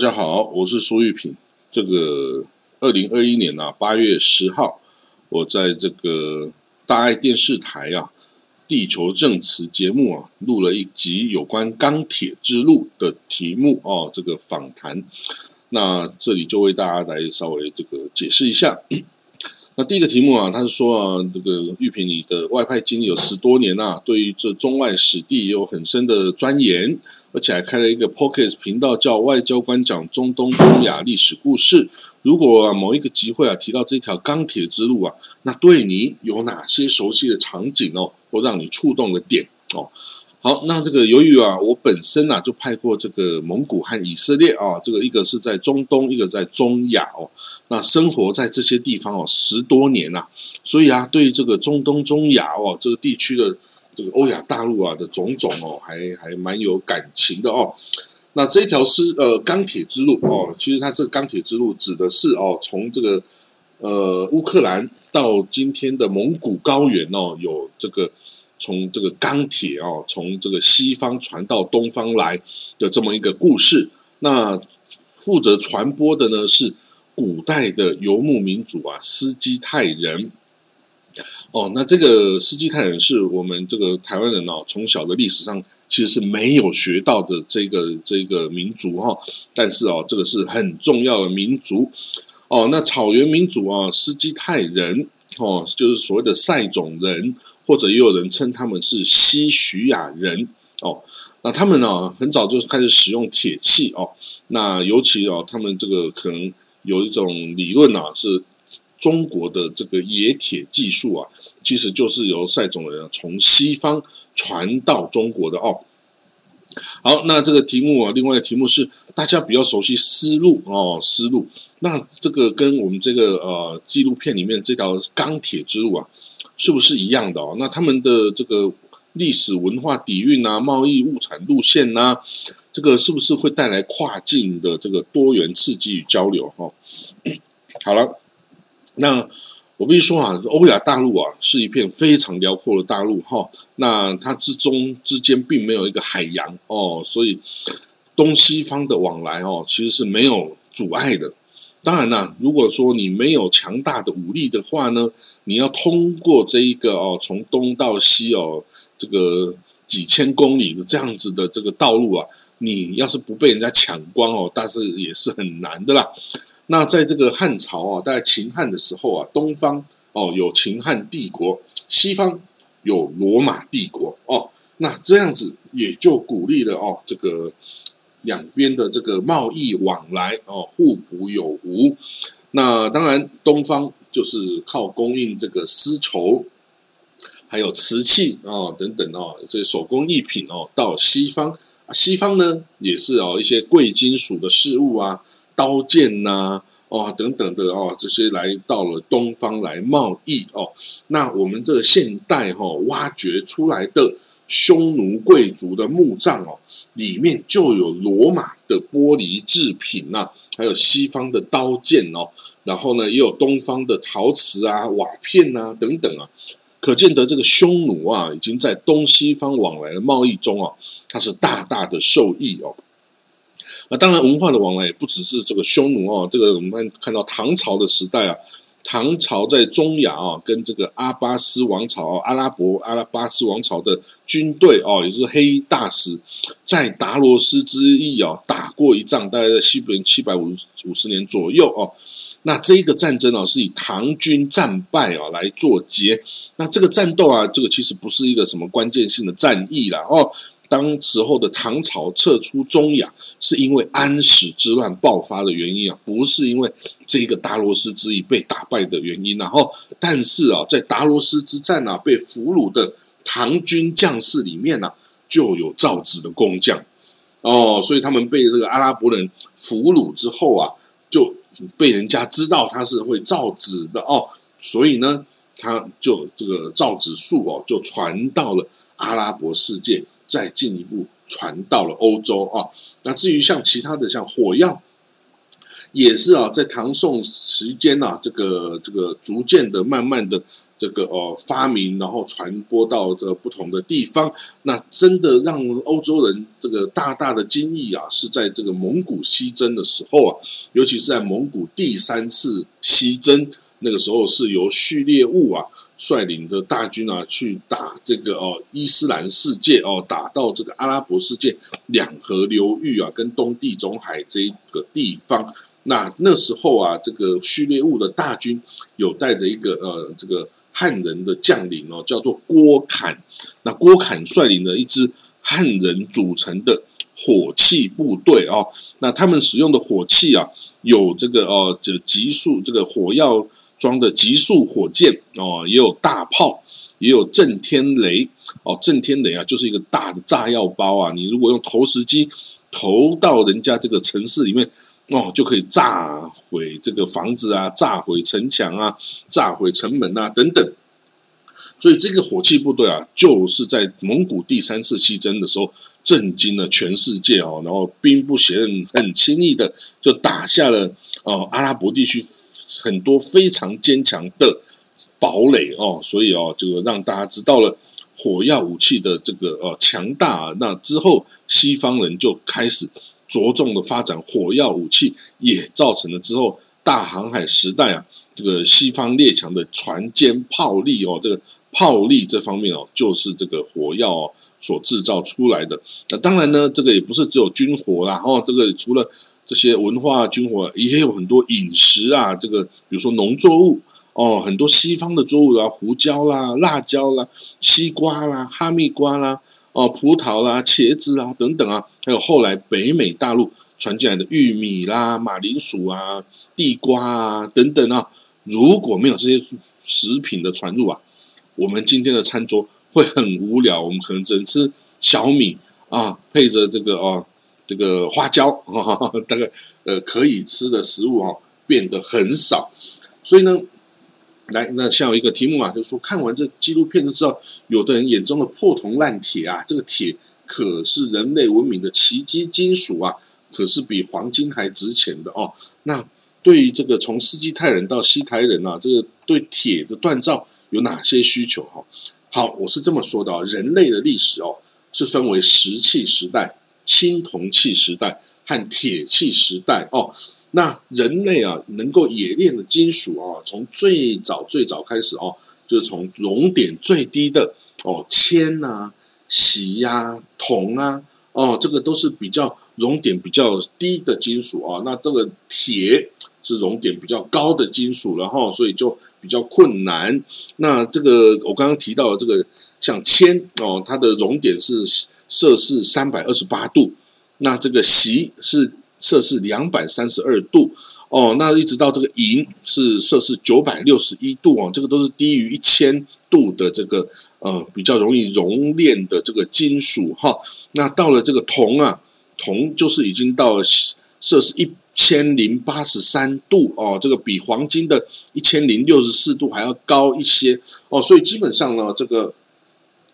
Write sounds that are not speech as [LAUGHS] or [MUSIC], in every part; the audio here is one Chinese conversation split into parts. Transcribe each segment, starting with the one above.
大家好，我是苏玉平。这个二零二一年啊，八月十号，我在这个大爱电视台啊，《地球证词》节目啊，录了一集有关钢铁之路的题目哦，这个访谈。那这里就为大家来稍微这个解释一下。那第一个题目啊，他是说啊，这个玉萍你的外派经历有十多年啊，对于这中外史地也有很深的钻研，而且还开了一个 Pocket 频道，叫外交官讲中东中亚历史故事。如果某一个机会啊提到这条钢铁之路啊，那对你有哪些熟悉的场景哦，或让你触动的点哦？好，那这个由于啊，我本身呐就派过这个蒙古和以色列啊，这个一个是在中东，一个在中亚哦，那生活在这些地方哦十多年呐，所以啊，对这个中东、中亚哦这个地区的这个欧亚大陆啊的种种哦，还还蛮有感情的哦。那这条是呃钢铁之路哦，其实它这个钢铁之路指的是哦，从这个呃乌克兰到今天的蒙古高原哦，有这个。从这个钢铁哦，从这个西方传到东方来的这么一个故事，那负责传播的呢是古代的游牧民族啊，斯基泰人。哦，那这个斯基泰人是我们这个台湾人哦，从小的历史上其实是没有学到的这个这个民族哈，但是哦，这个是很重要的民族哦。那草原民族啊，斯基泰人哦，就是所谓的塞种人。或者也有人称他们是西徐亚人哦，那他们呢很早就开始使用铁器哦，那尤其哦，他们这个可能有一种理论啊，是中国的这个冶铁技术啊，其实就是由塞种人从西方传到中国的哦。好，那这个题目啊，另外的题目是大家比较熟悉丝路哦，丝路，那这个跟我们这个呃纪录片里面这条钢铁之路啊。是不是一样的哦？那他们的这个历史文化底蕴啊，贸易物产路线呐，这个是不是会带来跨境的这个多元刺激与交流？哈，[CLEARS THROAT] 好了，那我必须说啊，欧亚大陆啊是一片非常辽阔的大陆哈，那它之中之间并没有一个海洋哦，所以东西方的往来哦其实是没有阻碍的。当然啦，如果说你没有强大的武力的话呢，你要通过这一个哦，从东到西哦，这个几千公里的这样子的这个道路啊，你要是不被人家抢光哦，但是也是很难的啦。那在这个汉朝啊，在秦汉的时候啊，东方哦有秦汉帝国，西方有罗马帝国哦，那这样子也就鼓励了哦这个。两边的这个贸易往来哦，互补有无。那当然，东方就是靠供应这个丝绸，还有瓷器哦等等哦，这些手工艺品哦，到西方。西方呢，也是哦一些贵金属的事物啊，刀剑呐哦等等的哦，这些来到了东方来贸易哦。那我们这个现代哈挖掘出来的。匈奴贵族的墓葬哦，里面就有罗马的玻璃制品呐，还有西方的刀剑哦，然后呢，也有东方的陶瓷啊、瓦片啊等等啊，可见得这个匈奴啊，已经在东西方往来的贸易中啊，它是大大的受益哦。那当然，文化的往来也不只是这个匈奴哦，这个我们看到唐朝的时代啊。唐朝在中亚啊，跟这个阿巴斯王朝、阿拉伯阿拉巴斯王朝的军队哦，也就是黑衣大使，在达罗斯之役啊打过一仗，大概在西元七百五五十年左右哦。那这个战争啊，是以唐军战败啊来作结。那这个战斗啊，这个其实不是一个什么关键性的战役啦哦。当时候的唐朝撤出中亚，是因为安史之乱爆发的原因啊，不是因为这个达罗斯之役被打败的原因。然后，但是啊，在达罗斯之战啊，被俘虏的唐军将士里面呢，就有造纸的工匠哦，所以他们被这个阿拉伯人俘虏之后啊，就被人家知道他是会造纸的哦，所以呢，他就这个造纸术哦，就传到了阿拉伯世界。再进一步传到了欧洲啊，那至于像其他的像火药，也是啊，在唐宋时间呐，这个这个逐渐的、慢慢的这个哦发明，然后传播到这不同的地方，那真的让欧洲人这个大大的惊异啊，是在这个蒙古西征的时候啊，尤其是在蒙古第三次西征，那个时候是由序列物啊率领的大军啊去打这个哦伊斯兰世界哦，打到这个阿拉伯世界两河流域啊，跟东地中海这一个地方。那那时候啊，这个序列物的大军有带着一个呃这个。汉人的将领哦，叫做郭侃。那郭侃率领的一支汉人组成的火器部队哦，那他们使用的火器啊，有这个哦，这极速这个火药装的极速火箭哦，也有大炮，也有震天雷哦。震天雷啊，就是一个大的炸药包啊。你如果用投石机投到人家这个城市里面。哦，就可以炸毁这个房子啊，炸毁城墙啊，炸毁城门啊，等等。所以这个火器部队啊，就是在蒙古第三次西征的时候，震惊了全世界哦。然后兵不血刃，很轻易的就打下了哦阿拉伯地区很多非常坚强的堡垒哦。所以哦，这个让大家知道了火药武器的这个呃强大。那之后，西方人就开始。着重的发展火药武器，也造成了之后大航海时代啊，这个西方列强的船坚炮利哦，这个炮利这方面哦，就是这个火药哦所制造出来的。那当然呢，这个也不是只有军火啦，哦，这个除了这些文化军火，也有很多饮食啊，这个比如说农作物哦，很多西方的作物啊，胡椒啦、辣椒啦、西瓜啦、哈密瓜啦。哦，葡萄啦、茄子啦等等啊，还有后来北美大陆传进来的玉米啦、马铃薯啊、地瓜啊等等啊，如果没有这些食品的传入啊，我们今天的餐桌会很无聊，我们可能只能吃小米啊，配着这个哦，这个花椒哈，大 [LAUGHS] 概呃可以吃的食物哦变得很少，所以呢。来，那像有一个题目啊，就是说看完这纪录片就知道，有的人眼中的破铜烂铁啊，这个铁可是人类文明的奇迹金属啊，可是比黄金还值钱的哦。那对于这个从斯基泰人到西台人啊，这个对铁的锻造有哪些需求哈？好，我是这么说的啊，人类的历史哦，是分为石器时代、青铜器时代和铁器时代哦。那人类啊，能够冶炼的金属啊，从最早最早开始哦，就是从熔点最低的哦，铅啊、锡呀、铜啊，哦，这个都是比较熔点比较低的金属啊。那这个铁是熔点比较高的金属，然后所以就比较困难。那这个我刚刚提到的这个像铅哦，它的熔点是摄氏三百二十八度，那这个锡是。摄氏两百三十二度哦，那一直到这个银是摄氏九百六十一度哦，这个都是低于一千度的这个呃比较容易熔炼的这个金属哈。那到了这个铜啊，铜就是已经到摄氏一千零八十三度哦，这个比黄金的一千零六十四度还要高一些哦，所以基本上呢，这个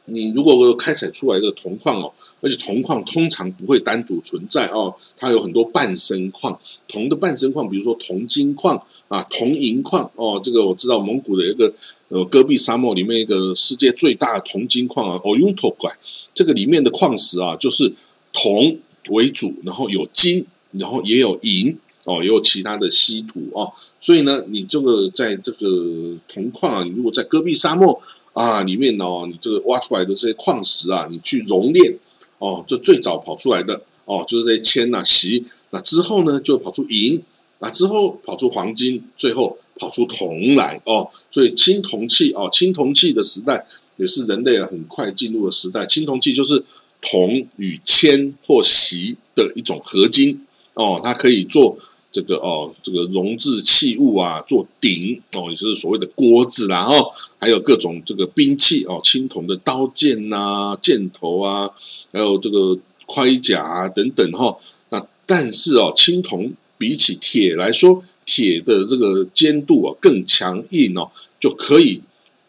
你如果开采出来的铜矿哦。而且铜矿通常不会单独存在哦，它有很多伴生矿。铜的伴生矿，比如说铜金矿啊、铜银矿哦。这个我知道，蒙古的一个呃戈壁沙漠里面一个世界最大的铜金矿啊，哦，雍托拐，这个里面的矿石啊，就是铜为主，然后有金，然后也有银哦，也有其他的稀土哦。所以呢，你这个在这个铜矿啊，你如果在戈壁沙漠啊里面哦，你这个挖出来的这些矿石啊，你去熔炼。哦，这最早跑出来的哦，就是这些铅呐、锡，那之后呢，就跑出银，那之后跑出黄金，最后跑出铜来哦。所以青铜器哦，青铜器的时代也是人类啊很快进入的时代。青铜器就是铜与铅或锡的一种合金哦，它可以做。这个哦，这个熔制器物啊，做鼎哦，也就是所谓的锅子啦，哦，还有各种这个兵器哦，青铜的刀剑呐、箭头啊，还有这个盔甲等等哈。那但是哦，青铜比起铁来说，铁的这个坚度啊更强硬哦，就可以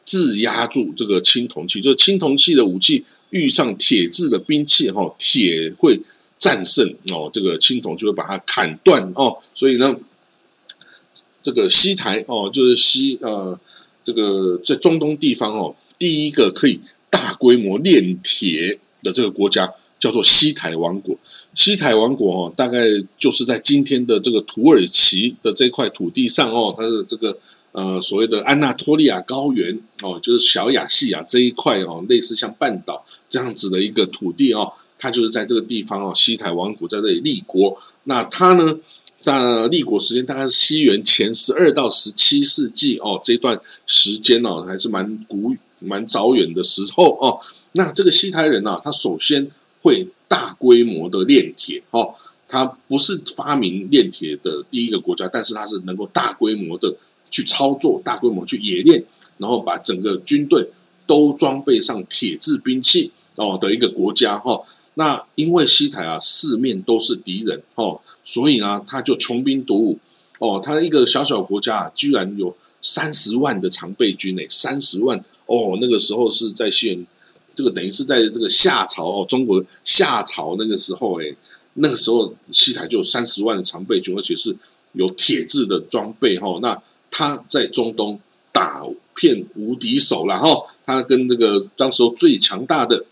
制压住这个青铜器。就是青铜器的武器遇上铁制的兵器哈，铁会。战胜哦，这个青铜就会把它砍断哦，所以呢，这个西台哦，就是西呃这个在中东地方哦，第一个可以大规模炼铁的这个国家叫做西台王国。西台王国哦，大概就是在今天的这个土耳其的这块土地上哦，它的这个呃所谓的安纳托利亚高原哦，就是小亚细亚这一块哦，类似像半岛这样子的一个土地哦，他就是在这个地方哦，西台王国在这里立国。那他呢，在立国时间大概是西元前十二到十七世纪哦，这段时间哦，还是蛮古蛮早远的时候哦。那这个西台人呢，他首先会。大规模的炼铁，哦，他不是发明炼铁的第一个国家，但是他是能够大规模的去操作、大规模去冶炼，然后把整个军队都装备上铁制兵器哦的一个国家，哈。那因为西台啊四面都是敌人，哦，所以呢他就穷兵黩武，哦，他一个小小国家居然有三十万的常备军诶，三十万哦，那个时候是在现。这个等于是在这个夏朝哦，中国夏朝那个时候，哎，那个时候西台就有三十万的常备军，而且是有铁制的装备哈。那他在中东打遍无敌手了哈。他跟这个当时候最强大的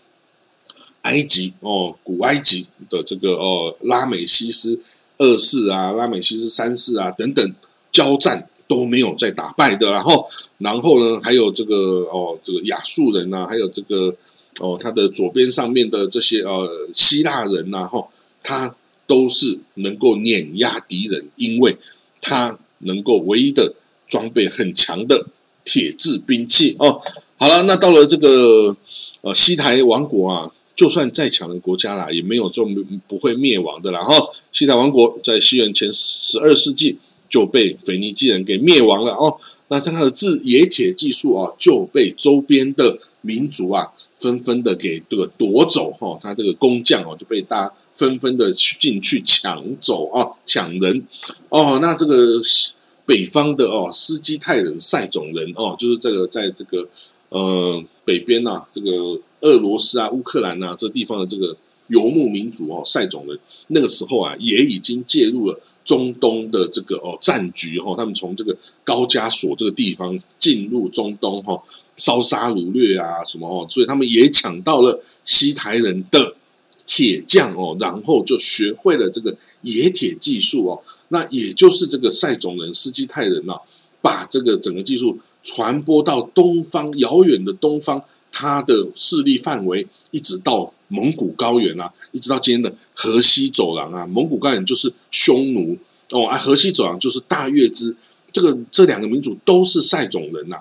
埃及哦，古埃及的这个哦拉美西斯二世啊、拉美西斯三世啊等等交战都没有再打败的。然后，然后呢，还有这个哦，这个亚述人呐，还有这个。哦，他的左边上面的这些呃希腊人呐，哈，他都是能够碾压敌人，因为他能够唯一的装备很强的铁制兵器哦。好了，那到了这个呃西台王国啊，就算再强的国家啦，也没有这么不会灭亡的啦。哈，西台王国在西元前十二世纪就被腓尼基人给灭亡了哦。那他的制冶铁技术啊，就被周边的民族啊。纷纷的给这个夺走哈，他这个工匠哦就被大家纷纷的去进去抢走啊，抢人哦。那这个北方的哦，斯基泰人、塞种人哦，就是这个在这个呃北边呐，这个俄罗斯啊、乌克兰呐这地方的这个游牧民族哦，塞种人那个时候啊，也已经介入了中东的这个哦战局哈。他们从这个高加索这个地方进入中东哈。烧杀掳掠啊，什么哦？所以他们也抢到了西台人的铁匠哦，然后就学会了这个冶铁技术哦。那也就是这个塞种人、斯基泰人呐，把这个整个技术传播到东方遥远的东方，他的势力范围一直到蒙古高原啊，一直到今天的河西走廊啊。蒙古高原就是匈奴哦，啊，河西走廊就是大月支，这个这两个民族都是塞种人呐。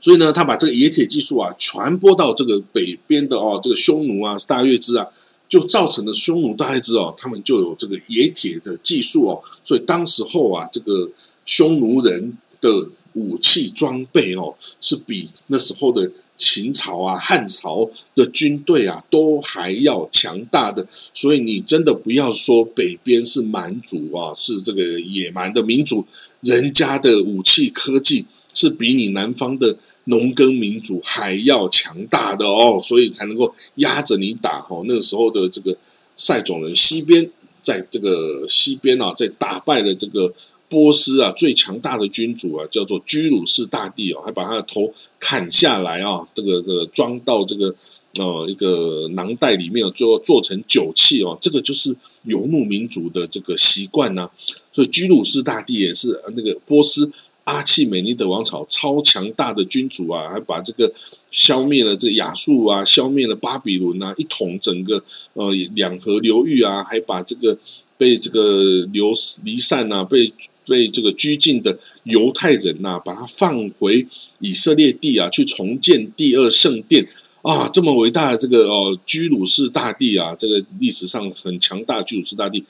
所以呢，他把这个冶铁技术啊传播到这个北边的哦，这个匈奴啊、大月支啊，就造成了匈奴、大月支哦，他们就有这个冶铁的技术哦。所以当时候啊，这个匈奴人的武器装备哦，是比那时候的秦朝啊、汉朝的军队啊都还要强大的。所以你真的不要说北边是蛮族啊，是这个野蛮的民族，人家的武器科技。是比你南方的农耕民族还要强大的哦，所以才能够压着你打哦。那个时候的这个塞种人西边，在这个西边啊，在打败了这个波斯啊最强大的君主啊，叫做居鲁士大帝哦，还把他的头砍下来啊，这个这个装到这个呃一个囊袋里面，最后做成酒器哦。这个就是游牧民族的这个习惯呐。所以居鲁士大帝也是那个波斯。阿契美尼德王朝超强大的君主啊，还把这个消灭了这个亚述啊，消灭了巴比伦啊，一统整个呃两河流域啊，还把这个被这个流离散呐，被被这个拘禁的犹太人呐，把他放回以色列地啊，去重建第二圣殿啊，这么伟大的这个哦居鲁士大帝啊，这个历史上很强大居鲁士大帝，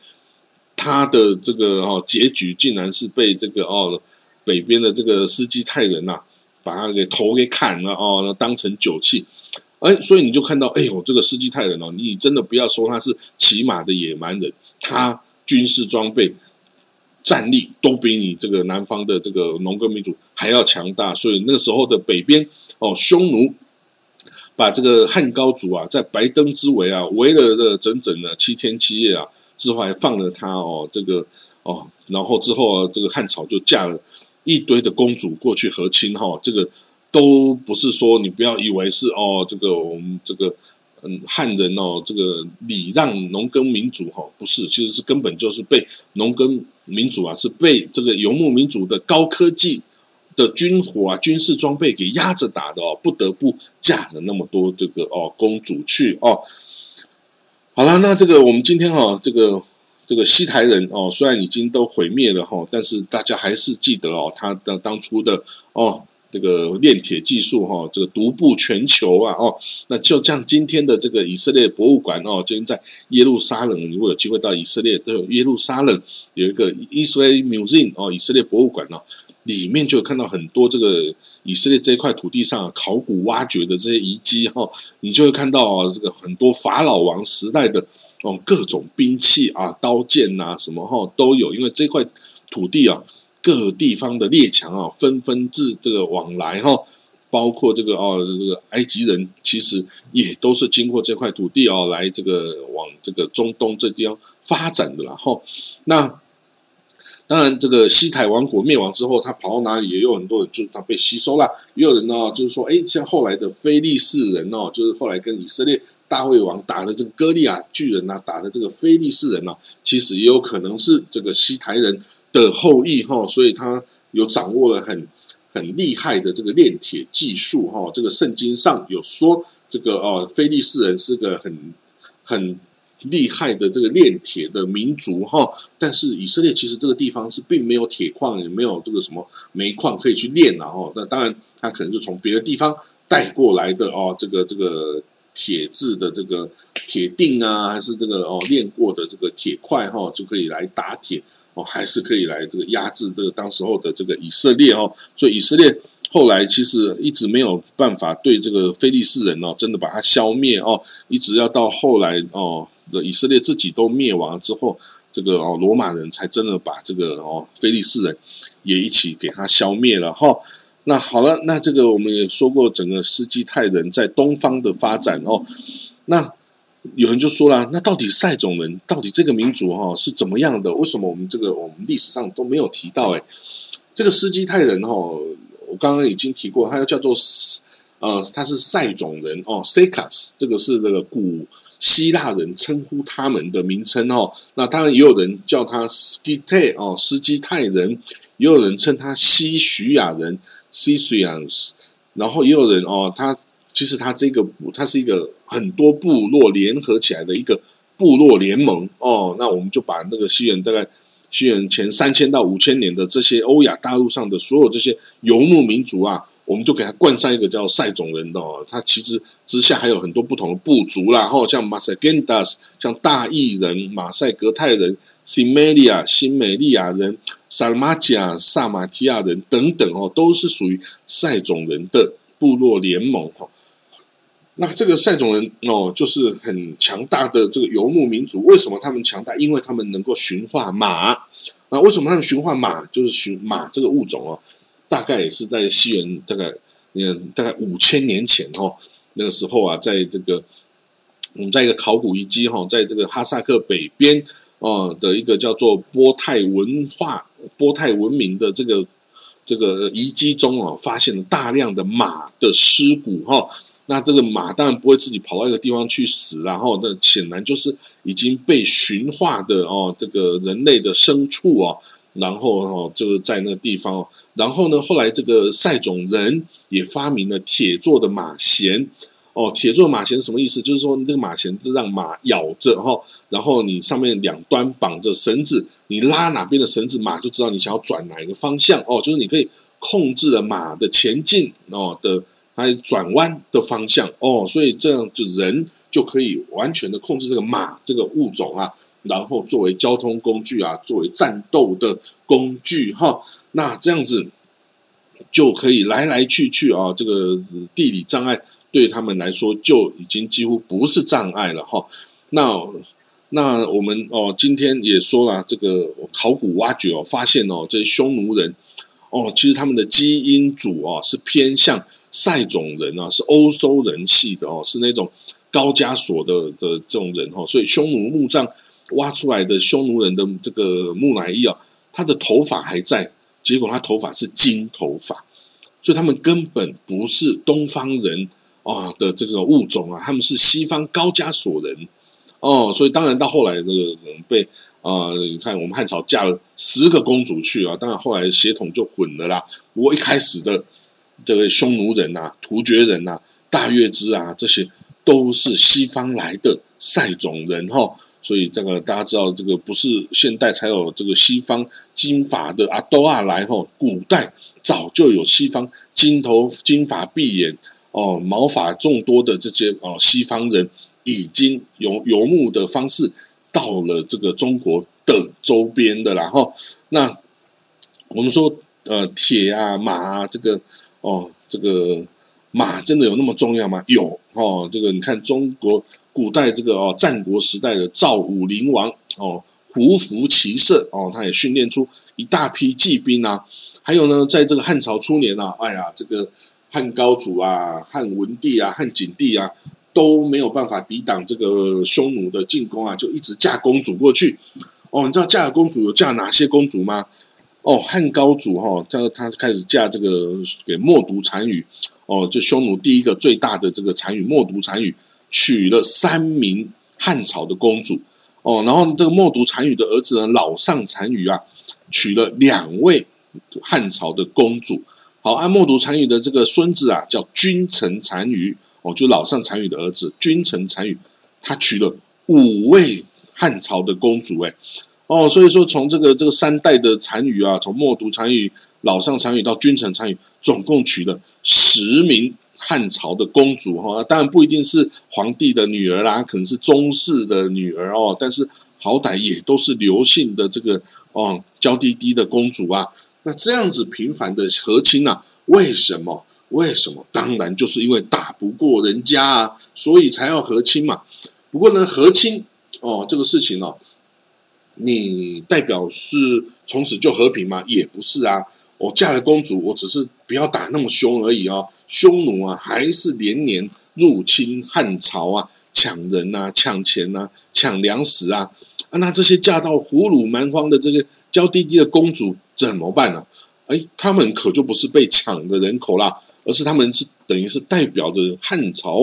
他的这个哦结局竟然是被这个哦。北边的这个斯基泰人呐，把他给头给砍了哦，当成酒器，哎，所以你就看到，哎呦，这个司机泰人哦，你真的不要说他是骑马的野蛮人，他军事装备、战力都比你这个南方的这个农耕民族还要强大。所以那时候的北边哦，匈奴把这个汉高祖啊，在白登之围啊，围了的整整的七天七夜啊，之后还放了他哦，这个。哦，然后之后啊这个汉朝就嫁了一堆的公主过去和亲哈，这个都不是说你不要以为是哦，这个我们这个嗯汉人哦，这个礼让农耕民族哈，不是，其实是根本就是被农耕民族啊，是被这个游牧民族的高科技的军火啊、军事装备给压着打的哦，不得不嫁了那么多这个哦公主去哦。好了，那这个我们今天哈这个。这个西台人哦，虽然已经都毁灭了哈，但是大家还是记得哦，他的当初的哦，这个炼铁技术哈，这个独步全球啊哦，那就像今天的这个以色列博物馆哦，今天在耶路撒冷，如果有机会到以色列，都有耶路撒冷有一个 Israel Museum 哦，以色列博物馆哦，里面就看到很多这个以色列这一块土地上考古挖掘的这些遗迹哈，你就会看到这个很多法老王时代的。哦，各种兵器啊，刀剑呐，什么哈都有。因为这块土地啊，各地方的列强啊，纷纷至这个往来哈，包括这个哦，这个埃及人其实也都是经过这块土地哦，来这个往这个中东这地方发展的啦哈。那当然，这个西台王国灭亡之后，他跑到哪里，也有很多人就是他被吸收了。也有人呢，就是说，哎，像后来的菲利士人哦，就是后来跟以色列。大卫王打的这个歌利亚巨人呐，打的这个非利士人呐，其实也有可能是这个西台人的后裔哈，所以他有掌握了很很厉害的这个炼铁技术哈。这个圣经上有说，这个哦，非利士人是个很很厉害的这个炼铁的民族哈。但是以色列其实这个地方是并没有铁矿，也没有这个什么煤矿可以去炼然后，那当然他可能就从别的地方带过来的哦，这个这个。铁质的这个铁锭啊，还是这个哦炼过的这个铁块哈，就可以来打铁哦，还是可以来这个压制这个当时候的这个以色列哦。所以以色列后来其实一直没有办法对这个非利士人哦，真的把它消灭哦，一直要到后来哦，以色列自己都灭亡之后，这个哦罗马人才真的把这个哦非利士人也一起给他消灭了哈。那好了，那这个我们也说过，整个斯基泰人在东方的发展哦。那有人就说了，那到底塞种人到底这个民族哈是怎么样的？为什么我们这个我们历史上都没有提到？哎，这个斯基泰人哈，我刚刚已经提过，他又叫做呃，他是塞种人哦 s e k a s 这个是这个古希腊人称呼他们的名称哦。那当然也有人叫他斯基泰哦，斯基泰人，也有人称他西徐亚人。c s i a n s 然后也有人哦，他其实他这个他是一个很多部落联合起来的一个部落联盟哦。那我们就把那个西元大概西元前三千到五千年的这些欧亚大陆上的所有这些游牧民族啊，我们就给它冠上一个叫塞种人的哦。他其实之下还有很多不同的部族啦，哦，像马赛根达斯，像大裔人、马赛格泰人、新美利亚、新美利亚人。萨马提亚、萨马提亚人等等哦，都是属于塞种人的部落联盟哈。那这个塞种人哦，就是很强大的这个游牧民族。为什么他们强大？因为他们能够驯化马。那为什么他们驯化马？就是驯马这个物种哦，大概也是在西元大概嗯大概五千年前哈，那个时候啊，在这个我们在一个考古遗迹哈，在这个哈萨克北边哦的一个叫做波泰文化。波泰文明的这个这个遗迹中啊，发现了大量的马的尸骨哈。那这个马当然不会自己跑到一个地方去死，然后那显然就是已经被驯化的哦，这个人类的牲畜哦，然后哦，就是在那个地方哦。然后呢，后来这个赛种人也发明了铁做的马衔。哦，铁做马衔是什么意思？就是说，你这个马衔是让马咬着哈，然后你上面两端绑着绳子，你拉哪边的绳子，马就知道你想要转哪一个方向哦。就是你可以控制了马的前进哦的，还有转弯的方向哦。所以这样就人就可以完全的控制这个马这个物种啊，然后作为交通工具啊，作为战斗的工具哈。那这样子就可以来来去去啊，这个地理障碍。对他们来说就已经几乎不是障碍了哈。那那我们哦，今天也说了，这个考古挖掘哦，发现哦，这些匈奴人哦，其实他们的基因组哦是偏向塞种人啊，是欧洲人系的哦，是那种高加索的的这种人哈。所以匈奴墓葬挖出来的匈奴人的这个木乃伊啊，他的头发还在结果他头发是金头发，所以他们根本不是东方人啊的这个物种啊，他们是西方高加索人哦，所以当然到后来这个被啊，你看我们汉朝嫁了十个公主去啊，当然后来血统就混了啦。不过一开始的这个匈奴人呐、突厥人呐、大月支啊，这些都是西方来的塞种人哈。所以这个大家知道，这个不是现代才有这个西方金发的阿多阿来哈，古代早就有西方金头金发碧眼哦，毛发众多的这些哦西方人，已经游游牧的方式到了这个中国的周边的，然后那我们说呃铁啊马啊这个哦这个马真的有那么重要吗？有哦，这个你看中国。古代这个哦，战国时代的赵武灵王哦，胡服骑射哦，他也训练出一大批骑兵啊。还有呢，在这个汉朝初年啊，哎呀，这个汉高祖啊、汉文帝啊、汉景帝啊都没有办法抵挡这个匈奴的进攻啊，就一直嫁公主过去。哦，你知道嫁公主有嫁哪些公主吗？哦，汉高祖哈，他他开始嫁这个给冒读单于哦，就匈奴第一个最大的这个单于冒读单于。娶了三名汉朝的公主哦，然后这个冒读单于的儿子呢，老上单于啊，娶了两位汉朝的公主。好，按冒读单于的这个孙子啊，叫君臣单于哦，就老上单于的儿子君臣单于，他娶了五位汉朝的公主。哎，哦，所以说从这个这个三代的单于啊，从冒独单于、老上单于到君臣单于，总共娶了十名。汉朝的公主哈，当然不一定是皇帝的女儿啦，可能是宗室的女儿哦。但是好歹也都是刘姓的这个哦娇滴滴的公主啊。那这样子频繁的和亲啊，为什么？为什么？当然就是因为打不过人家啊，所以才要和亲嘛。不过呢，和亲哦这个事情哦，你代表是从此就和平吗？也不是啊。我嫁了公主，我只是不要打那么凶而已哦。匈奴啊，还是连年入侵汉朝啊，抢人啊，抢钱啊，抢粮食啊。啊，那这些嫁到胡虏蛮荒的这个娇滴滴的公主怎么办呢？哎，他们可就不是被抢的人口啦，而是他们是等于是代表着汉朝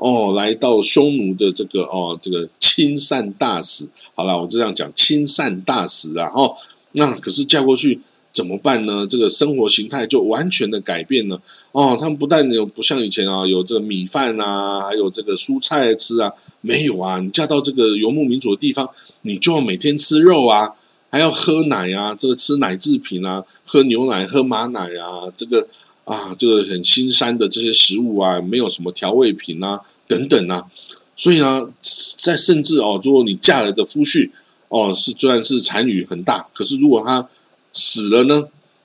哦，来到匈奴的这个哦，这个亲善大使。好了，我就这样讲，亲善大使啊，哦，那可是嫁过去。怎么办呢？这个生活形态就完全的改变了哦。他们不但有不像以前啊，有这个米饭啊，还有这个蔬菜吃啊，没有啊。你嫁到这个游牧民族的地方，你就要每天吃肉啊，还要喝奶啊，这个吃奶制品啊，喝牛奶、喝马奶啊，这个啊，这个很新山的这些食物啊，没有什么调味品啊，等等啊。所以呢，在甚至哦，如果你嫁了的夫婿哦，是虽然是产女很大，可是如果他死了呢？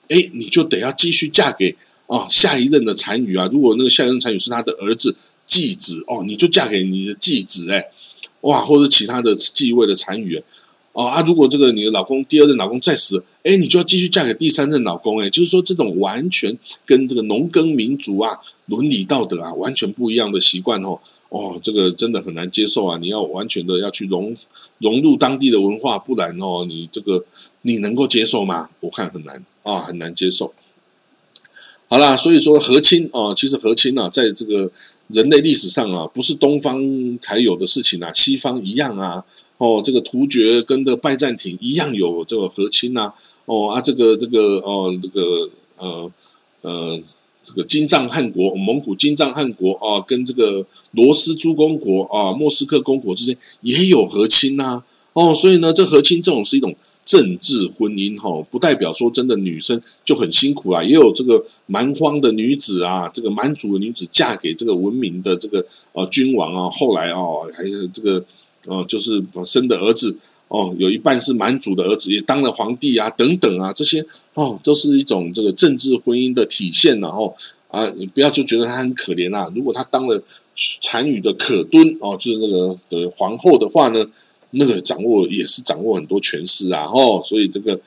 哎，你就得要继续嫁给哦下一任的单于啊。如果那个下一任单于是他的儿子继子哦，你就嫁给你的继子哎，哇，或者其他的继位的单于哦啊。如果这个你的老公第二任老公再死，哎，你就要继续嫁给第三任老公哎。就是说，这种完全跟这个农耕民族啊、伦理道德啊完全不一样的习惯哦。哦，这个真的很难接受啊！你要完全的要去融融入当地的文化，不然哦，你这个你能够接受吗？我看很难啊，很难接受。好啦，所以说和亲哦，其实和亲啊，在这个人类历史上啊，不是东方才有的事情啊，西方一样啊。哦，这个突厥跟这拜占庭一样有这个和亲呐。哦啊，这个这个哦，这个呃呃。这个金帐汗国，蒙古金帐汗国啊，跟这个罗斯诸公国啊，莫斯科公国之间也有和亲呐。哦，所以呢，这和亲这种是一种政治婚姻哈，不代表说真的女生就很辛苦啦。也有这个蛮荒的女子啊，这个蛮族的女子嫁给这个文明的这个呃君王啊，后来哦，还有这个呃，就是生的儿子。哦，有一半是蛮族的儿子，也当了皇帝啊，等等啊，这些哦，都是一种这个政治婚姻的体现。然后啊，你不要就觉得他很可怜啊。如果他当了单于的可敦哦，就是那个的皇后的话呢，那个掌握也是掌握很多权势啊。哦，所以这个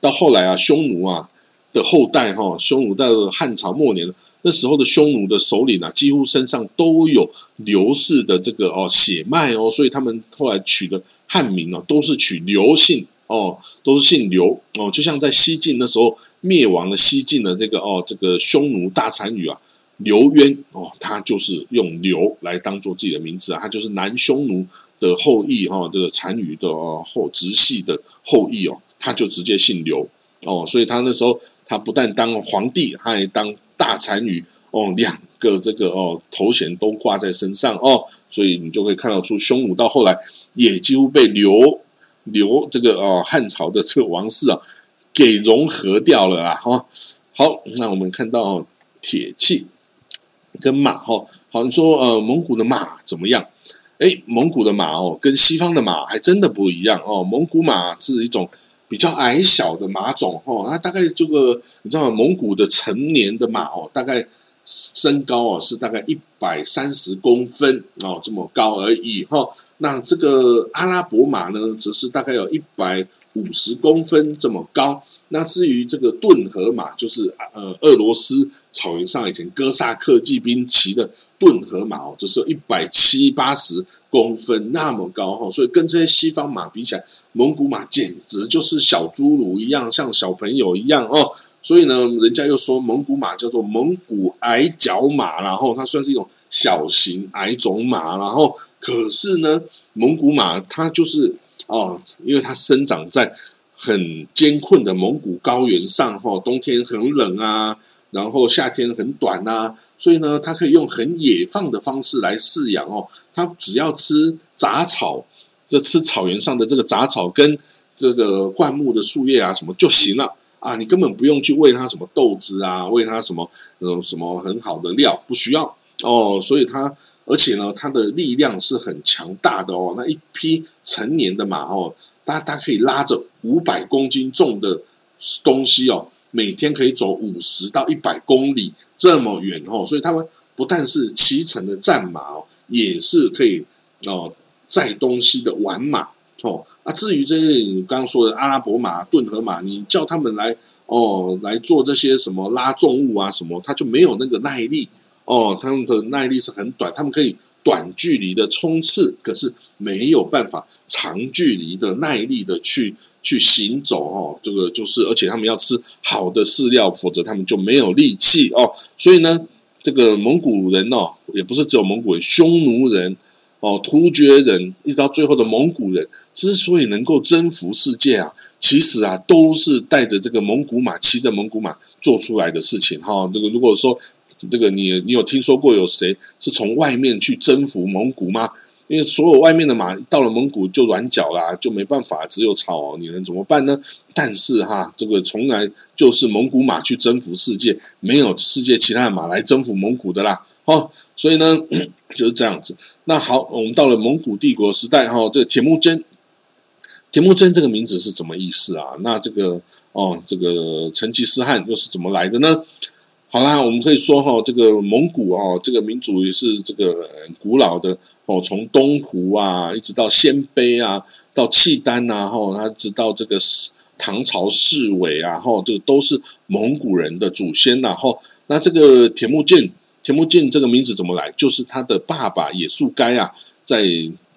到后来啊，匈奴啊的后代哈，匈奴到汉朝末年那时候的匈奴的首领啊，几乎身上都有刘氏的这个哦血脉哦，所以他们后来取的。汉名啊，都是取刘姓哦，都是姓刘哦，就像在西晋那时候灭亡了西晋的这个哦，这个匈奴大单于啊，刘渊哦，他就是用刘来当做自己的名字啊，他就是南匈奴的后裔哈，这个单于的后直系的后裔哦，他就直接姓刘哦，所以他那时候他不但当皇帝，他还当大单于哦，两个这个哦头衔都挂在身上哦，所以你就会看到出匈奴到后来也几乎被刘。刘这个哦汉朝的这个王室啊，给融合掉了啦哈。好，那我们看到铁器跟马哈，好你说呃蒙古的马怎么样？哎，蒙古的马哦跟西方的马还真的不一样哦。蒙古马是一种比较矮小的马种哦，那大概这个你知道蒙古的成年的马哦，大概身高哦是大概一百三十公分哦这么高而已哈。那这个阿拉伯马呢，则是大概有一百五十公分这么高。那至于这个顿河马，就是呃俄罗斯草原上以前哥萨克骑兵骑的顿河马哦，只是一百七八十公分那么高哈。所以跟这些西方马比起来，蒙古马简直就是小侏儒一样，像小朋友一样哦。所以呢，人家又说蒙古马叫做蒙古矮脚马，然后它算是一种小型矮种马，然后。可是呢，蒙古马它就是哦，因为它生长在很艰困的蒙古高原上哈，冬天很冷啊，然后夏天很短呐，所以呢，它可以用很野放的方式来饲养哦。它只要吃杂草，就吃草原上的这个杂草跟这个灌木的树叶啊什么就行了啊，你根本不用去喂它什么豆子啊，喂它什么那种什么很好的料，不需要哦，所以它。而且呢，它的力量是很强大的哦。那一匹成年的马哦，它它可以拉着五百公斤重的东西哦，每天可以走五十到一百公里这么远哦。所以他们不但是骑乘的战马哦，也是可以哦载东西的玩马哦。啊，至于这些你刚刚说的阿拉伯马、顿河马，你叫他们来哦来做这些什么拉重物啊什么，它就没有那个耐力。哦，他们的耐力是很短，他们可以短距离的冲刺，可是没有办法长距离的耐力的去去行走哦。这个就是，而且他们要吃好的饲料，否则他们就没有力气哦。所以呢，这个蒙古人哦，也不是只有蒙古人，匈奴人哦，突厥人，一直到最后的蒙古人，之所以能够征服世界啊，其实啊，都是带着这个蒙古马，骑着蒙古马做出来的事情哈。这个如果说。这个你你有听说过有谁是从外面去征服蒙古吗？因为所有外面的马到了蒙古就软脚啦，就没办法，只有草，你能怎么办呢？但是哈，这个从来就是蒙古马去征服世界，没有世界其他的马来征服蒙古的啦。哦，所以呢就是这样子。那好，我们到了蒙古帝国时代哈，这个铁木真，铁木真这个名字是怎么意思啊？那这个哦，这个成吉思汗又是怎么来的呢？好啦，我们可以说哈，这个蒙古哦，这个民族也是这个古老的哦，从东湖啊，一直到鲜卑啊，到契丹啊，哈，他直到这个唐朝侍卫啊，哈，这个都是蒙古人的祖先呐，哈。那这个铁木剑，田木剑这个名字怎么来？就是他的爸爸野速该啊，在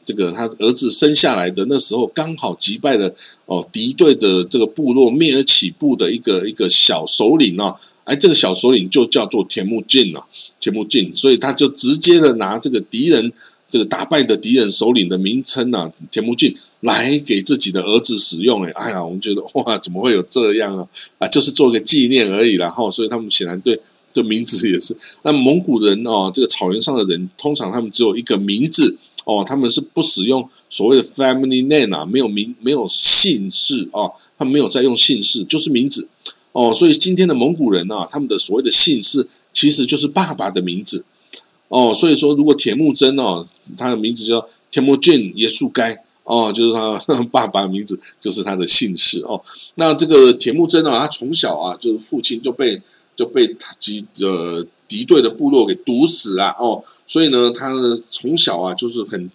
这个他儿子生下来的那时候，刚好击败了哦敌对的这个部落灭尔起部的一个一个小首领哦。哎，这个小首领就叫做田木镜啊，田木镜，所以他就直接的拿这个敌人这个打败的敌人首领的名称啊，田木俊来给自己的儿子使用。哎，哎呀，我们觉得哇，怎么会有这样啊？啊，就是做个纪念而已。然后，所以他们显然对这名字也是。那蒙古人哦，这个草原上的人，通常他们只有一个名字哦，他们是不使用所谓的 family name 啊，没有名，没有姓氏哦，他们没有在用姓氏，就是名字。哦，所以今天的蒙古人啊，他们的所谓的姓氏其实就是爸爸的名字。哦，所以说如果铁木真哦，他的名字叫铁木俊耶稣该哦，就是他 [LAUGHS] 爸爸的名字就是他的姓氏哦。那这个铁木真啊，他从小啊，就是父亲就被就被他敌呃敌对的部落给毒死啊哦，所以呢，他呢从小啊就是很。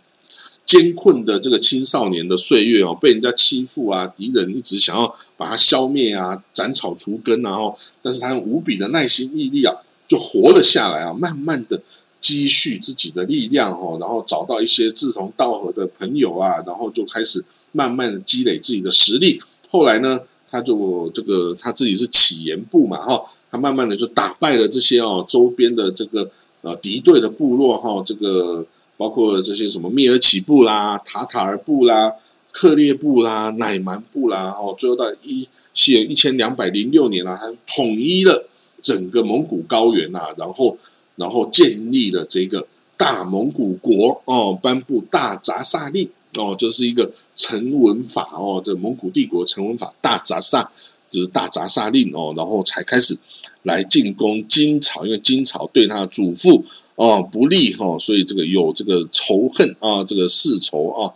艰困的这个青少年的岁月哦，被人家欺负啊，敌人一直想要把他消灭啊，斩草除根啊，后但是他用无比的耐心毅力啊，就活了下来啊，慢慢的积蓄自己的力量哦，然后找到一些志同道合的朋友啊，然后就开始慢慢的积累自己的实力。后来呢，他就这个他自己是起研部嘛，哈，慢慢的就打败了这些哦周边的这个呃敌对的部落哈，这个包括这些什么蔑尔乞部啦、塔塔尔部啦、克烈部啦、乃蛮部啦，哦，最后到一西元一千两百零六年啊，他统一了整个蒙古高原呐，然后然后建立了这个大蒙古国哦，颁布大杂萨令。哦，就是一个成文法哦，这蒙古帝国成文法大杂萨，就是大杂萨令哦，然后才开始来进攻金朝，因为金朝对他的祖父哦不利哈，所以这个有这个仇恨啊，这个世仇啊。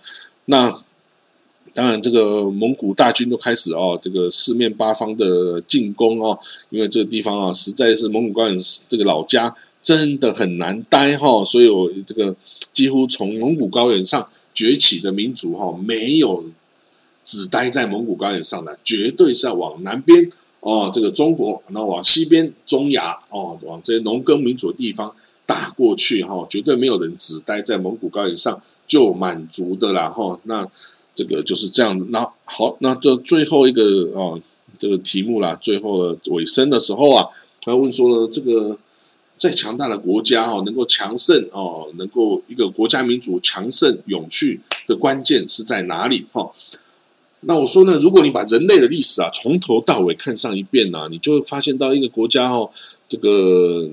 那当然，这个蒙古大军都开始哦，这个四面八方的进攻哦，因为这个地方啊，实在是蒙古高原这个老家真的很难待哈，所以我这个几乎从蒙古高原上。崛起的民族哈，没有只待在蒙古高原上的，绝对是要往南边哦，这个中国，然后往西边中亚哦，往这些农耕民族的地方打过去哈，绝对没有人只待在蒙古高原上就满足的啦哈。那这个就是这样。那好，那这最后一个哦，这个题目啦，最后的尾声的时候啊，他问说了这个。再强大的国家哦，能够强盛哦，能够一个国家民族强盛永续的关键是在哪里哈？那我说呢，如果你把人类的历史啊从头到尾看上一遍呢，你就会发现到一个国家哦，这个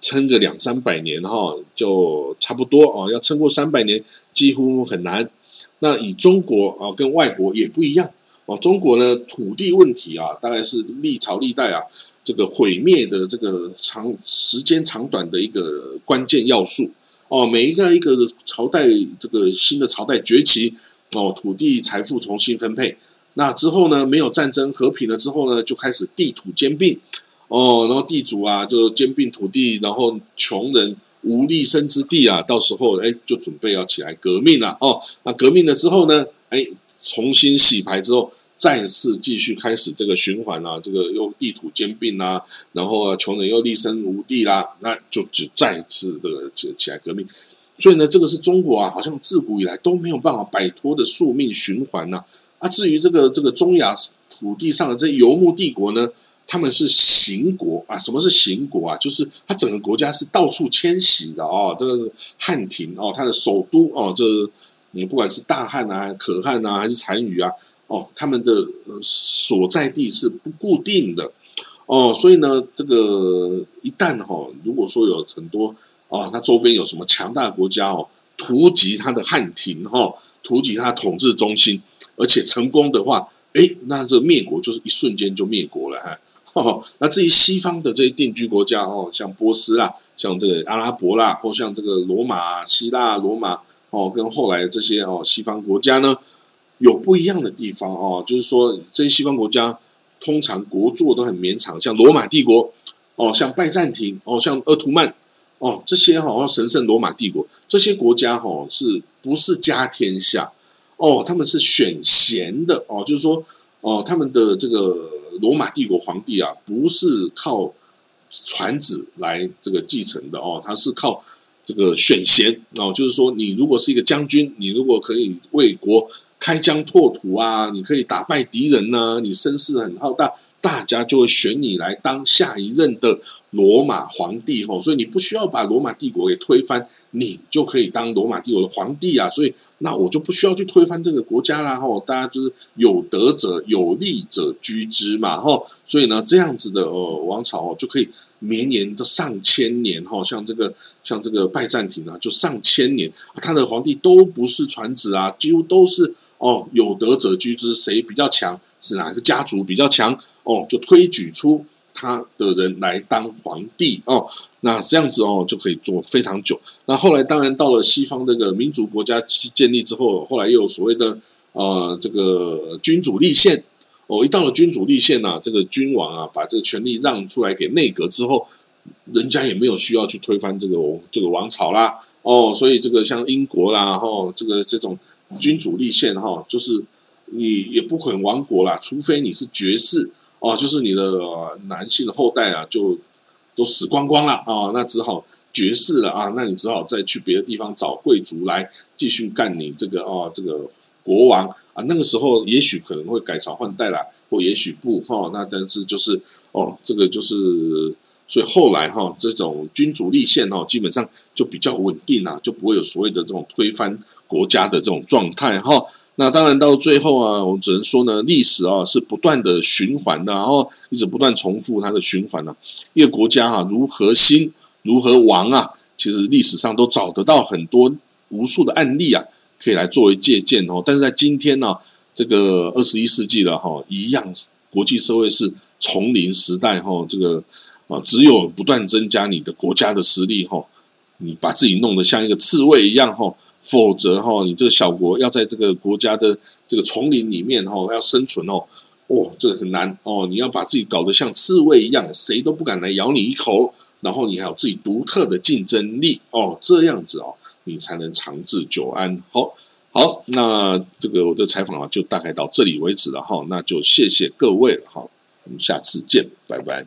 撑个两三百年哈，就差不多哦，要撑过三百年几乎很难。那以中国啊，跟外国也不一样哦。中国呢，土地问题啊，大概是历朝历代啊。这个毁灭的这个长时间长短的一个关键要素哦，每一个一个朝代这个新的朝代崛起哦，土地财富重新分配，那之后呢，没有战争和平了之后呢，就开始地土兼并哦，然后地主啊就兼并土地，然后穷人无立身之地啊，到时候哎就准备要起来革命了哦，那革命了之后呢，哎重新洗牌之后。再次继续开始这个循环啊，这个又地土兼并啊，然后啊，穷人又立身无地啦，那就只再次这个起起来革命。所以呢，这个是中国啊，好像自古以来都没有办法摆脱的宿命循环呐。啊，至于这个这个中亚土地上的这游牧帝国呢，他们是行国啊。什么是行国啊？就是它整个国家是到处迁徙的哦。这个汉庭哦，它的首都哦，这你不管是大汉啊、可汗啊，还是单于啊。哦，他们的所在地是不固定的哦，所以呢，这个一旦哈，如果说有很多哦，它周边有什么强大的国家哦，突袭它的汉庭哈，突袭它统治中心，而且成功的话，哎，那这灭国就是一瞬间就灭国了哈。[LAUGHS] 那至于西方的这些定居国家哦，像波斯啦，像这个阿拉伯啦，或像这个罗马、希腊、罗马哦，跟后来这些哦西方国家呢。有不一样的地方哦，就是说这些西方国家通常国祚都很绵长，像罗马帝国哦，像拜占庭哦，像鄂图曼哦，这些哈神圣罗马帝国这些国家哈是不是家天下哦？他们是选贤的哦，就是说哦，他们的这个罗马帝国皇帝啊，不是靠传子来这个继承的哦，他是靠这个选贤哦，就是说你如果是一个将军，你如果可以为国。开疆拓土啊，你可以打败敌人呢，你声势很浩大，大家就会选你来当下一任的罗马皇帝吼，所以你不需要把罗马帝国给推翻，你就可以当罗马帝国的皇帝啊，所以那我就不需要去推翻这个国家啦吼，大家就是有德者有利者居之嘛吼，所以呢这样子的呃王朝哦就可以绵延到上千年吼，像这个像这个拜占庭啊，就上千年，他的皇帝都不是传子啊，几乎都是。哦，有德者居之，谁比较强，是哪个家族比较强，哦，就推举出他的人来当皇帝哦。那这样子哦，就可以做非常久。那后来当然到了西方这个民主国家建立之后，后来又有所谓的呃这个君主立宪哦。一到了君主立宪呐，这个君王啊，把这个权力让出来给内阁之后，人家也没有需要去推翻这个这个王朝啦。哦，所以这个像英国啦，然后这个这种。君主立宪哈，就是你也不可能亡国啦，除非你是爵士哦，就是你的男性的后代啊，就都死光光了啊，那只好爵士了啊，那你只好再去别的地方找贵族来继续干你这个哦，这个国王啊，那个时候也许可能会改朝换代啦，或也许不哈。那但是就是哦，这个就是所以后来哈，这种君主立宪哦，基本上就比较稳定啊，就不会有所谓的这种推翻国家的这种状态哈。那当然到最后啊，我只能说呢，历史啊是不断的循环的，然后一直不断重复它的循环呢。一个国家啊如何兴，如何亡啊，其实历史上都找得到很多无数的案例啊，可以来作为借鉴哦。但是在今天呢，这个二十一世纪了哈，一样国际社会是丛林时代哈，这个啊只有不断增加你的国家的实力哈，你把自己弄得像一个刺猬一样哈。否则哈，你这个小国要在这个国家的这个丛林里面哈，要生存哦，哦，这个很难哦。你要把自己搞得像刺猬一样，谁都不敢来咬你一口，然后你还有自己独特的竞争力哦，这样子哦，你才能长治久安。好，好，那这个我的采访啊，就大概到这里为止了哈，那就谢谢各位了哈，我们下次见，拜拜。